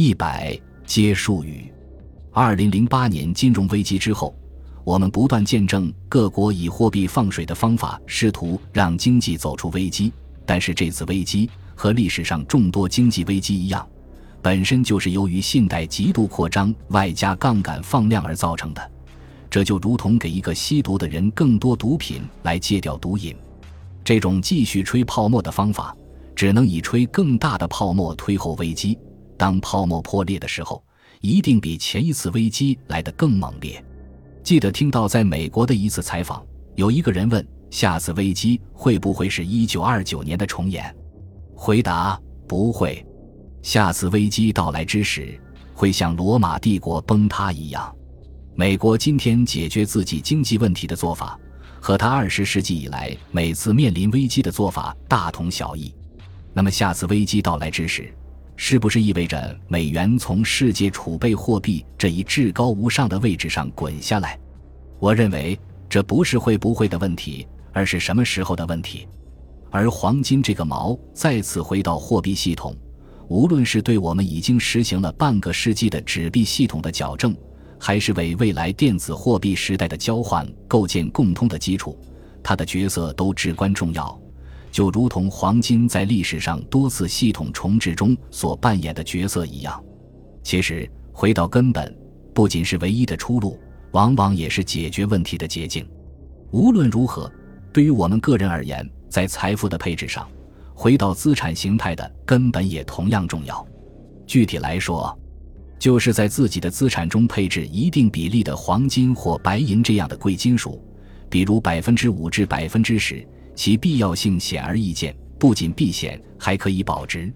一百皆术语。二零零八年金融危机之后，我们不断见证各国以货币放水的方法试图让经济走出危机。但是这次危机和历史上众多经济危机一样，本身就是由于信贷极度扩张外加杠杆放量而造成的。这就如同给一个吸毒的人更多毒品来戒掉毒瘾。这种继续吹泡沫的方法，只能以吹更大的泡沫推后危机。当泡沫破裂的时候，一定比前一次危机来得更猛烈。记得听到在美国的一次采访，有一个人问。下次危机会不会是一九二九年的重演？回答：不会。下次危机到来之时，会像罗马帝国崩塌一样。美国今天解决自己经济问题的做法，和他二十世纪以来每次面临危机的做法大同小异。那么，下次危机到来之时，是不是意味着美元从世界储备货币这一至高无上的位置上滚下来？我认为，这不是会不会的问题。而是什么时候的问题？而黄金这个锚再次回到货币系统，无论是对我们已经实行了半个世纪的纸币系统的矫正，还是为未来电子货币时代的交换构建共通的基础，它的角色都至关重要。就如同黄金在历史上多次系统重置中所扮演的角色一样。其实，回到根本，不仅是唯一的出路，往往也是解决问题的捷径。无论如何。对于我们个人而言，在财富的配置上，回到资产形态的根本也同样重要。具体来说，就是在自己的资产中配置一定比例的黄金或白银这样的贵金属，比如百分之五至百分之十，其必要性显而易见，不仅避险，还可以保值。